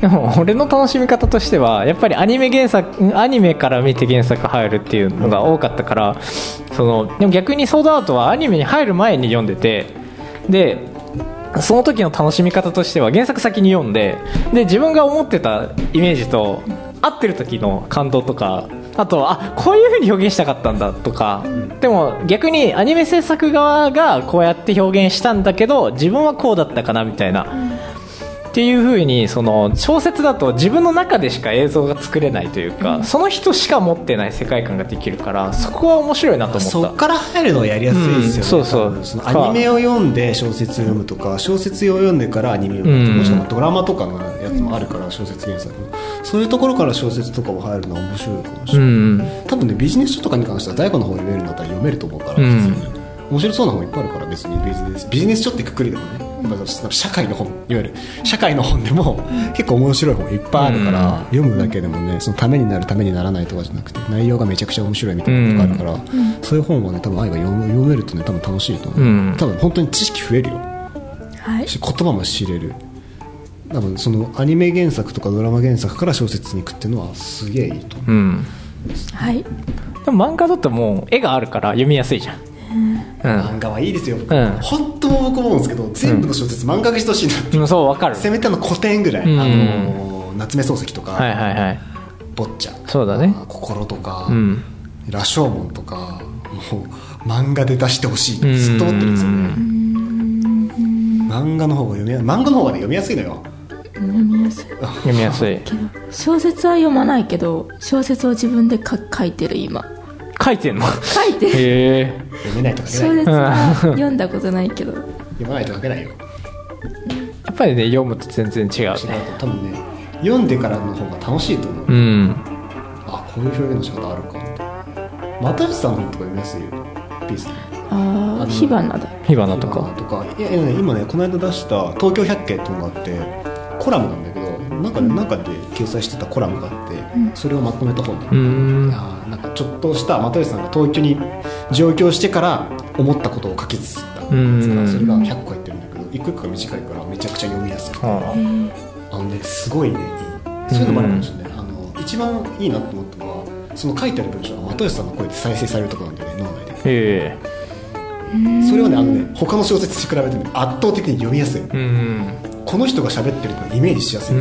Speaker 4: でも俺の楽しみ方としてはやっぱりアニメ原作アニメから見て原作入るっていうのが多かったからそのでも逆にソードアートはアニメに入る前に読んでてでその時の楽しみ方としては原作先に読んでで自分が思ってたイメージと合ってる時の感動とかあとはあこういう風に表現したかったんだとかでも逆にアニメ制作側がこうやって表現したんだけど自分はこうだったかなみたいなっっていう風にその小説だと自分の中でしか映像が作れないというか、その人しか持ってない世界観ができるからそこは面白いなと思った。
Speaker 5: そっから入るのはやりやすいですよね、
Speaker 4: うんそうそう。
Speaker 5: そのアニメを読んで小説を読むとか小説を読んでからアニメを読むとか、
Speaker 4: うん。
Speaker 5: もしくはドラマとかのやつもあるから小説原作。のそういうところから小説とかも入るのは面白いかもし
Speaker 4: う
Speaker 5: れない、
Speaker 4: ん
Speaker 5: 多分ねビジネス書とかに関しては大悟の方読めるんだったら読めると思うから、
Speaker 4: うん。
Speaker 5: 普通に面白そうな本いっぱいあるから別にビジネスビジネス書ってくくりでもね社会の本いわゆる社会の本でも結構面白い本いっぱいあるから、
Speaker 4: うん。
Speaker 5: 読むだけでもねそのためになるためにならないとかじゃなくて内容がめちゃくちゃ面白いみたいなのがあるから、そういう本はね多分愛が読む読めるとね多分楽しいと思う、
Speaker 4: うん。
Speaker 5: 多分本当に知識増えるよ。
Speaker 2: はい。
Speaker 5: し言葉も知れる。多分そのアニメ原作とかドラマ原作から小説に行くっていうのはすげえいいと思う。
Speaker 4: うん。
Speaker 2: はい。
Speaker 4: でも漫画だともう絵があるから読みやすいじゃん
Speaker 5: 漫画はいいですよ、
Speaker 4: ん。
Speaker 5: 本当僕思うんですけど全部の小説漫画化してほしいなって、
Speaker 4: うん、うん、そうわかる。
Speaker 5: せめてあの古典ぐらい、
Speaker 4: うん。
Speaker 5: あの夏目漱石とか、
Speaker 4: はいはいはい。
Speaker 5: 坊ちゃん。
Speaker 4: そうだね。
Speaker 5: 心とか、
Speaker 4: うん。
Speaker 5: 羅生門とか。もう漫画で出してほしいってずっと思ってるんですよね。漫画の方が読みや漫画の方がね読みやすいのよ。
Speaker 2: 読みやすい。
Speaker 4: 読みやすい。
Speaker 2: けど小説は読まないけど小説を自分で書書いてる今
Speaker 4: 書いてんの？
Speaker 2: 書いて。る
Speaker 4: へえ
Speaker 5: 読めないと書けないよ。
Speaker 2: 小説は読んだことないけど。
Speaker 5: 読まないと書けないよ。
Speaker 4: やっぱりね読むと全然違う
Speaker 5: 違う
Speaker 4: ね
Speaker 5: と多分ね読んでからの方が楽しいと思う、
Speaker 4: うん。
Speaker 5: あこういう表現の仕方あるかって。又吉さんの本とか読みやすいよ。ピース
Speaker 2: ああ火花だ。
Speaker 4: 火花とか。
Speaker 5: とか。いやいやね今ねこの間出した「東京百景」っていうのがあってコラムなんだなんかね中で掲載してたコラムがあって、それをまとめた本で、
Speaker 4: うーん。
Speaker 5: なんかちょっとした又吉さんが東京に上京してから思ったことを書きつ
Speaker 4: うん。
Speaker 5: がそれが100個入ってるんだけど一個一個が短いからめちゃくちゃ読みやすくて
Speaker 4: あ。
Speaker 5: あのねすごいねいい。そういうのもあるかもしれない、あの一番いいなと思ったのはその書いてある文章が又吉さんの声で再生されるところなんだよね脳内で。
Speaker 4: へえ。
Speaker 5: それはねあのね他の小説と比べてね圧倒的に読みやすい
Speaker 4: うん
Speaker 5: この人が喋ってるのをイメージしやすい、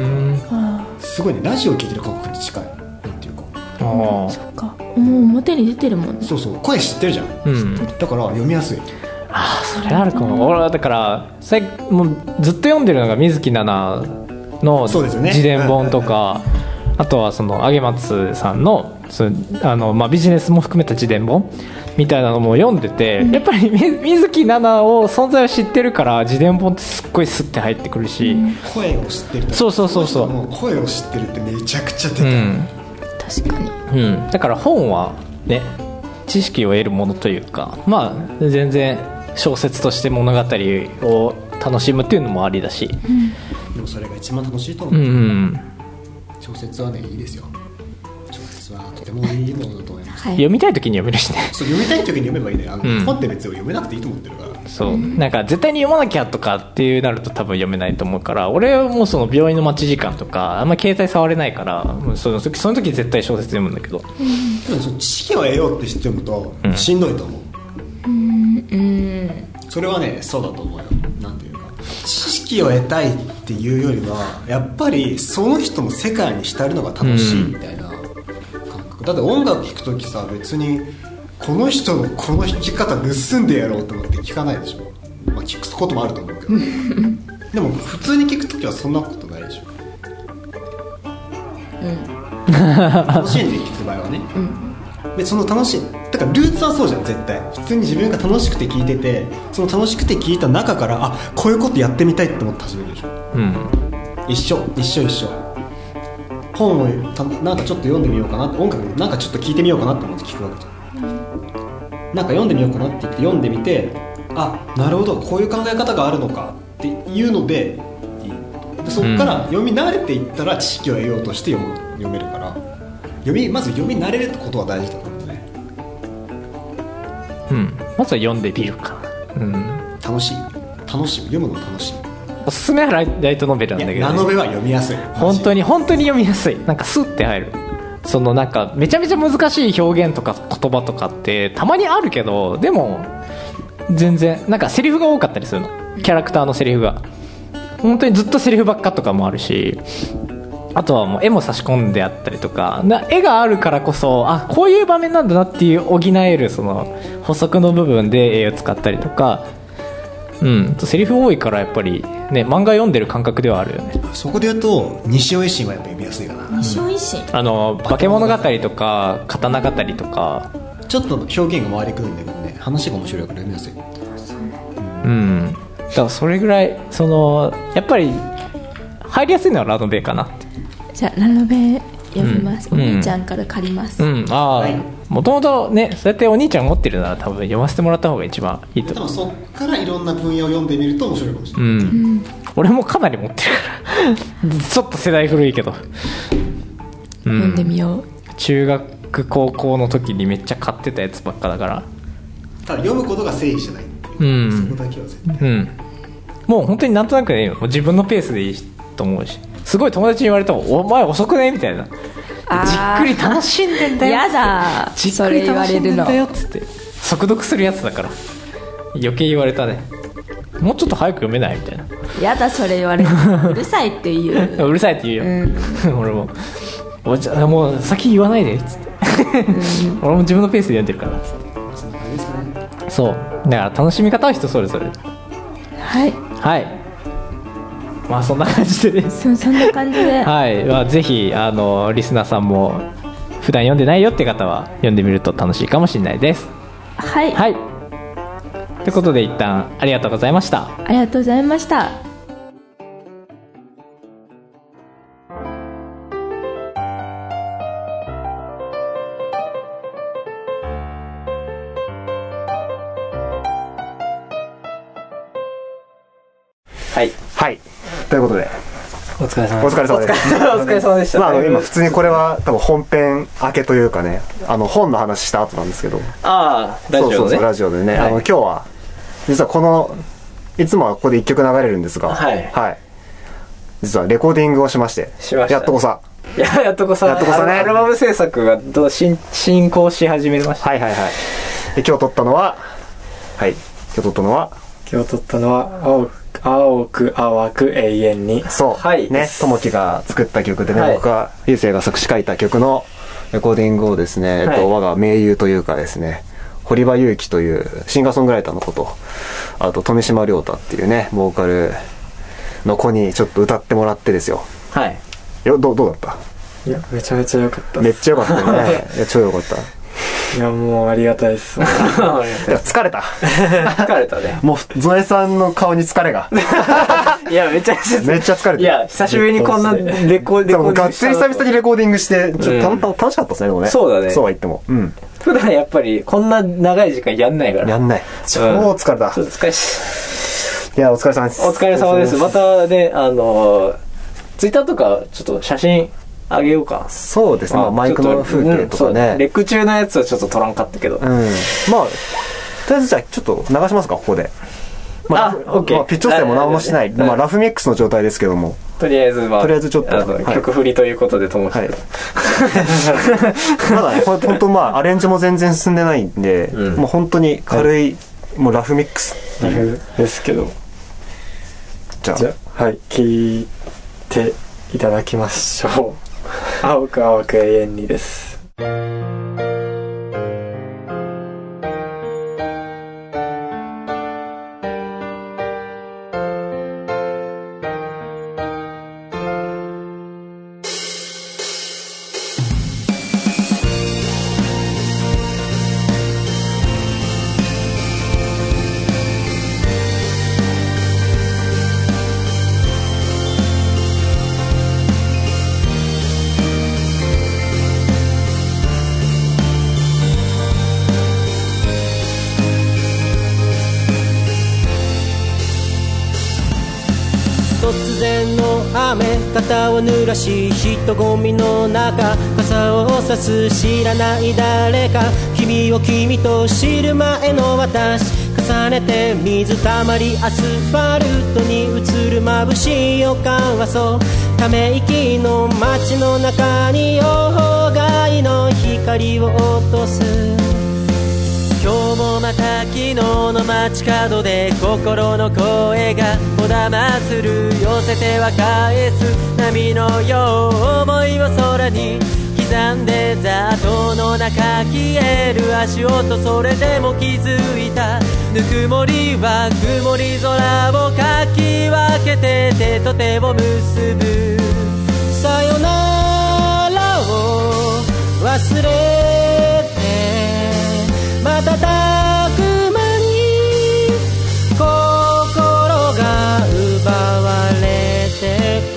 Speaker 5: すごいね。ラジオを聞いてる感覚に近いなんていうか。
Speaker 4: あ
Speaker 2: あそっか。もう表に出てるもんね。
Speaker 5: そうそう。声知ってるじゃん。
Speaker 4: あうん。
Speaker 5: だから読みやすい。
Speaker 4: ああそれあるかも。俺はだから最もうずっと読んでるのが水木奈々の自伝本とか、あとはその上松さんのそうあの、まあ、ビジネスも含めた自伝本みたいなのも読んでて、やっぱり み水木奈々を存在を知ってるから自伝本ってすっごいスッて入ってくるし、
Speaker 5: 声を知ってると
Speaker 4: そうそうそうそう。
Speaker 5: の人の声を知ってるってめちゃくちゃ出
Speaker 4: う
Speaker 5: てる、
Speaker 4: ん。
Speaker 2: 確かに。
Speaker 4: うん、だから本はね知識を得るものというかまあ全然小説として物語を楽しむっていうのもありだし、
Speaker 5: でもそれが一番楽しいと思う、
Speaker 4: うんうん、
Speaker 5: 小説はねいいですよ。小説はとてもいいものだと思います
Speaker 2: はい。
Speaker 4: 読みたい時に読めるしね。
Speaker 5: そう読みたい時に読めばいいね。あの、
Speaker 4: うん。
Speaker 5: 本って別に読めなくていいと思ってるから。
Speaker 4: そう。なんか絶対に読まなきゃとかっていうなると多分読めないと思うから俺はもうその病院の待ち時間とかあんま携帯触れないからその時その時絶対小説読むんだけど。
Speaker 5: でもその知識を得ようって知って読むと
Speaker 4: うん。
Speaker 5: しんどいと思う、
Speaker 2: うん。
Speaker 5: それはねそうだと思うよ。なんていうか。知識を得たいっていうよりはやっぱりその人の世界に浸るのが楽しいみたいな。感覚、だって音楽聴く時さ別にこの人のこの弾き方盗んでやろうと思って聴かないでしょ、まあ、聞くこともあると思うけど。でも普通に聴く時はそんなことないでしょ。楽しんで聴く場合はね、でその楽しいだからルーツはそうじゃん絶対。普通に自分が楽しくて聞いててその楽しくて聞いた中からあこういうことやってみたいって思って始めるでしょ。
Speaker 4: うん。
Speaker 5: 一緒一緒一緒本をたなんかちょっと読んでみようかなって音楽なんかちょっと聞いてみようかなって思って聞くわけじゃんなんか読んでみようかなって言って読んでみてあなるほどこういう考え方があるのかっていうのででそこから読み慣れていったら知識を得ようとして読む読めるから読みまず読み慣れるってことは大事だと思うね
Speaker 4: うんまずは読んでみるか。うん。
Speaker 5: 楽しい。楽しい読むの楽しい
Speaker 4: おすすめはライトノベルなんだけど、ね、
Speaker 5: ノベは読みやすい。
Speaker 4: 本当
Speaker 5: に
Speaker 4: に本当に読みやすい。なんかスッて入る。そのなんかめちゃめちゃ難しい表現とか言葉とかってたまにあるけどでも全然なんかセリフが多かったりするの。キャラクターのセリフが。本当にずっとセリフばっかとかもあるし。あとはもう絵も差し込んであったりとか。な絵があるからこそあこういう場面なんだなっていう補えるその補足の部分で絵を使ったりとかうん。セリフ多いからやっぱりね漫画読んでる感覚ではあるよね。
Speaker 6: そこで言うと西尾維新はやっぱ読みやすいかな。
Speaker 2: 西尾維新？
Speaker 4: あの化け物語とか刀語とか。
Speaker 6: ちょっと表現が回りくるんだけどね話が面白いから読みやすい。
Speaker 4: うん。だからそれぐらいそのやっぱり入りやすいのはラノベかな
Speaker 2: じゃあラノベ読みます、
Speaker 4: うん。
Speaker 2: お兄ちゃんから借ります、
Speaker 4: うん。ああもともとねそうやってお兄ちゃん持ってるなら多分読ませてもらった方が一番いいと。思う
Speaker 6: でもそっからいろんな分野を読んでみると面白いかもしれ
Speaker 4: う
Speaker 6: ない、
Speaker 4: ん、俺もかなり持ってるから。ちょっと世代古いけど、う
Speaker 2: 読んでみよう。
Speaker 4: 中学高校の時にめっちゃ買ってたやつばっかだから。
Speaker 6: ただ読むことが正義じゃないっていう。う、
Speaker 4: ん。
Speaker 6: そこだけは絶対
Speaker 4: うん。もう本当になんとなくねもう自分のペースでいいと思うし。すごい友達に言われても「お前遅くね?」みたいな。じっくり楽しんでんだよ
Speaker 2: やだ。
Speaker 4: じっくり楽しんでん
Speaker 2: れるの
Speaker 4: だよっつって速読するやつだから。余計言われたね。もうちょっと早く読めないみたいな。
Speaker 2: やだそれ言われる。うるさいって言う。
Speaker 4: うるさいって言うよ、俺も。おじゃもう先言わないでっつって。俺も自分のペースで読んでるからそう。だから楽しみ方は人それぞれ。
Speaker 2: はい。
Speaker 4: はいまあそんな感じでね
Speaker 2: そそんな感じで。
Speaker 4: はい、まあ、ぜひあのリスナーさんも普段読んでないよって方は読んでみると楽しいかもしれないです。
Speaker 2: はい、
Speaker 4: はい。ということで一旦ありがとうございました。
Speaker 2: ありがとうございました
Speaker 5: ということで、
Speaker 4: お疲れ様
Speaker 5: お疲れ様です。
Speaker 4: お疲れ様でした。
Speaker 5: まあ、あの、今、普通にこれは多分本編明けというかね、あの、本の話した後なんですけど、
Speaker 4: ああラジオね。
Speaker 5: そうそうそう、ラジオでね、
Speaker 4: はい。
Speaker 5: あの、今日は、実はこの、いつもはここで一曲流れるんですが、
Speaker 4: はい。
Speaker 5: 実はレコーディングをしまして、
Speaker 4: しました。
Speaker 5: やっとこさ。
Speaker 4: いややっとこさ。
Speaker 5: やっとこさね。
Speaker 4: アルバム制作がどう進進行し始めました。
Speaker 5: はいはいはい。で今日撮ったのは、はい、今日撮ったのは、
Speaker 7: 今日撮ったのは青。く青く淡く永遠に。
Speaker 5: そう、
Speaker 4: はい。
Speaker 5: ね、ともきが作った曲でね、
Speaker 4: はい。
Speaker 5: 僕が、ゆうせいが作詞書いた曲のレコーディングをですね、えっ
Speaker 4: はい
Speaker 5: と、我が盟友というかですね、堀場祐希というシンガーソングライターのこと、あと、富島亮太っていうね、ボーカルの子にちょっと歌ってもらってですよ。
Speaker 4: はい。
Speaker 5: よ、どう、どうだっ
Speaker 7: いやめちゃめちゃ良かった
Speaker 5: ためっちゃよかったよね。いや、超よかった。い
Speaker 7: いやもうありがたいです
Speaker 5: や、疲れた。
Speaker 4: 疲れたね
Speaker 5: もう、ゾエさんの顔に疲れが。
Speaker 4: いやめちゃめちゃ
Speaker 5: めっちゃ疲れた。
Speaker 4: いや久しぶりにこんなレコーディング
Speaker 5: がっつり久々にレコーディングして、ちょっと
Speaker 4: うん
Speaker 5: た楽しかったですね、でもね。
Speaker 4: そうだね
Speaker 5: そうは言っても。うん。
Speaker 4: 普段やっぱりこんな長い時間やんないから
Speaker 5: やんない。超疲れた。
Speaker 4: ちょっと疲れし
Speaker 5: いや、お疲れ様です。
Speaker 4: お疲れ様ですまたねあのツイッターとかちょっと写真あげようか
Speaker 5: そうですね。まあ、マイクの風景とか
Speaker 4: うんレ
Speaker 5: ね。
Speaker 4: ック中のやつはちょっと撮らんかったけど、
Speaker 5: うん。まあ、とりあえずじゃあ、ちょっと流しますか、ここで。まあ、
Speaker 4: あオッケー
Speaker 5: まあピッチオステも何もしてない。
Speaker 4: うん
Speaker 5: まあ、ラフミックスの状態ですけども。
Speaker 4: とりあえずまあ
Speaker 5: とりあえずちょっとはい
Speaker 4: 曲振りということでともき
Speaker 5: はい。まだね、これ本当まあ、アレンジも全然進んでないんで、
Speaker 4: うん
Speaker 5: もう本当に軽い、もうラフミックスっていう。
Speaker 7: ですけど
Speaker 5: じゃあ
Speaker 7: じゃあはい聞いていただきましょう青く青く永遠にです。
Speaker 8: 雨肩を濡らし人混みの中傘を差す知らない誰か君を君と知る前の私重ねて水たまりアスファルトに映る眩しい予感はそう。ため息の街の中に大外の光を落とす。今日もまた昨日の街角で心の声がこだまする。寄せては返す波のよう思いを空に刻んで雑踏の中消える足音それでも気づいたぬくもりは曇り空をかき分けて手と手を結ぶさよならを忘れ心が奪われて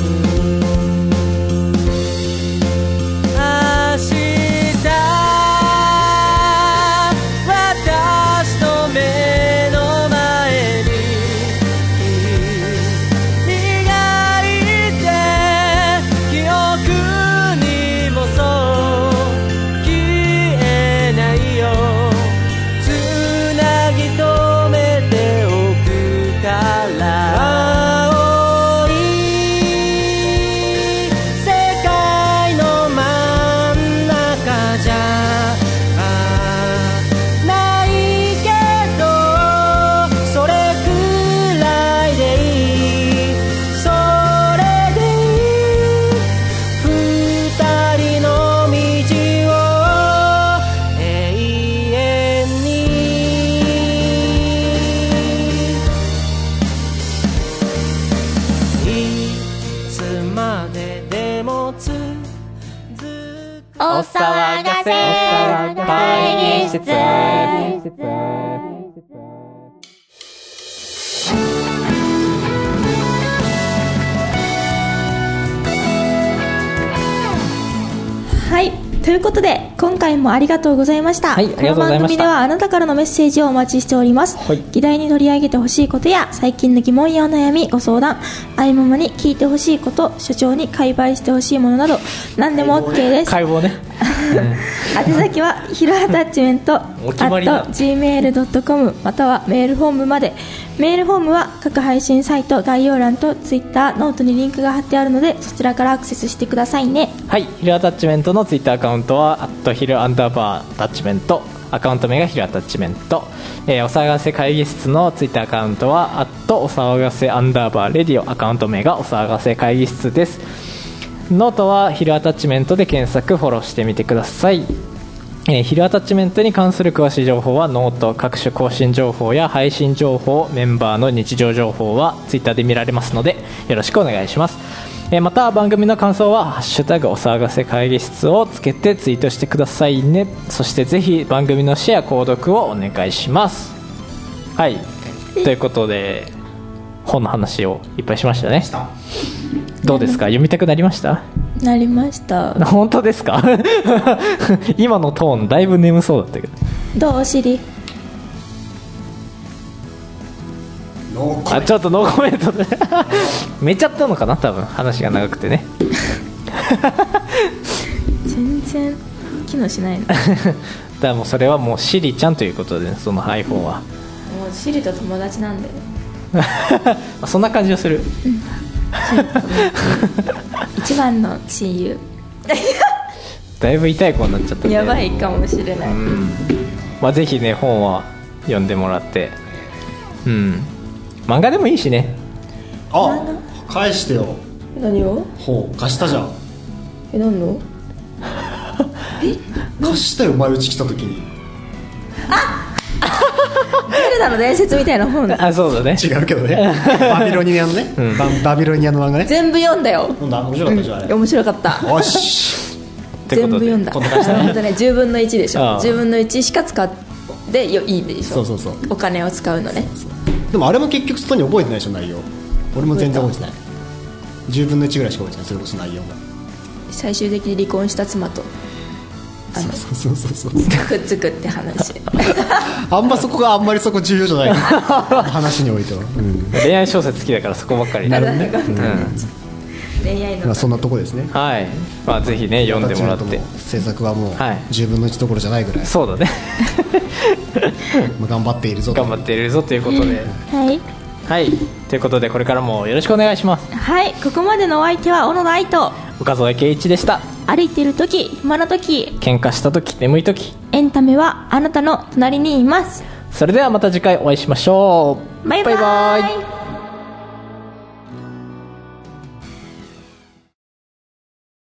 Speaker 2: ということで今回もありがとうございました、この番組ではあなたからのメッセージをお待ちしております、
Speaker 4: はい。
Speaker 2: 議題に取り上げてほしいことや最近の疑問やお悩みご相談気ままに聞いてほしいこと所長に解剖してほしいものなど何でも OK です。
Speaker 4: 解剖ね
Speaker 2: 宛先はヒルアタッチメント gmail.com またはメールフォームまで。メールフォームは各配信サイト概要欄と Twitter ノートにリンクが貼ってあるのでそちらからアクセスしてくださいね。
Speaker 4: はい。ヒルアタッチメントのツイッターアカウントは「ヒルアンダーバーアタッチメント」アカウント名がヒルアタッチメント、えーお騒がせ会議室のツイッターアカウントは「お騒がせアンダーバーレディオ」アカウント名がお騒がせ会議室ですノートはヒルアタッチメントで検索フォローしてみてください。えーヒルアタッチメントに関する詳しい情報はノート各種更新情報や配信情報メンバーの日常情報はツイッターで見られますのでよろしくお願いします。えーまた番組の感想は「ハッシュタグお騒がせ会議室」をつけてツイートしてくださいね。そしてぜひ番組のシェア購読をお願いします。はい。ということで本の話をいっぱいしましたねどうですか？読みたくなりました？
Speaker 2: なりました。
Speaker 4: 本当ですか？今のトーンだいぶ眠そうだったけど。
Speaker 2: どう？お尻。
Speaker 4: あちょっとノーコメントで めちゃったのかな？多分。話が長くてね。
Speaker 2: 全然。機能しないの。も
Speaker 4: だからもうそれはもうシリちゃんということで、ね、その iPhone は。
Speaker 2: うシリと友達なんで
Speaker 4: まあそんな感じがする
Speaker 2: 一番の親友。
Speaker 4: だいぶ痛い子になっちゃったね。
Speaker 2: やばいかもしれない、
Speaker 4: うん。まあぜひね本は読んでもらって。うん。漫画でもいいしね。
Speaker 5: あ返してよ。
Speaker 2: 何を？
Speaker 5: ほう貸したじゃん。
Speaker 2: え何の？
Speaker 5: 貸したよ前打ち来た時に。
Speaker 2: ゼルダの伝説みたいな本
Speaker 4: あそうだね。
Speaker 5: 違うけどね。バビロニアのね、ババビロニアの漫画ね。
Speaker 2: 全部読んだよ。
Speaker 5: なんだ。面白かったじゃん
Speaker 2: 面白かった。
Speaker 5: よし。
Speaker 2: 全部読んだ。
Speaker 5: こんな感じだね。
Speaker 2: ほんとね10分の1でしょ。10分の1しか使ってよいいでしょ。
Speaker 5: そうそうそう。
Speaker 2: お金を使うのね。
Speaker 5: でもあれも結局外に覚えてないでしょ内容。俺も全然覚えてない。10分の1ぐらいしか覚えてない。それこそ内容が。
Speaker 2: 最終的に離婚した妻と
Speaker 5: そうそう。そうそう
Speaker 2: くっつくって話。
Speaker 5: あんまそこがあんまりそこ重要じゃない。話においては、うん。
Speaker 4: 恋愛小説好きだからそこばっかり。
Speaker 5: なるほどね。
Speaker 2: 恋愛の。
Speaker 5: まあ、そんなとこですね。
Speaker 4: はい。まあぜひね読んでもらって。
Speaker 5: 制作はもう
Speaker 4: はい。
Speaker 5: 10分の1どころじゃないぐらい、
Speaker 4: そうだね。
Speaker 5: まあ頑張っているぞと
Speaker 4: 頑張っているぞということで。
Speaker 2: はい
Speaker 4: はい。ということでこれからもよろしくお願いします。
Speaker 2: はい。ここまでのお相手は小野愛と
Speaker 4: 岡添圭一でした。
Speaker 2: 歩いてる時暇な時
Speaker 4: 喧嘩した時眠い時。
Speaker 2: エンタメはあなたの隣にいます。
Speaker 4: それではまた次回お会いしましょう。
Speaker 2: バイバイ。
Speaker 4: バイバイ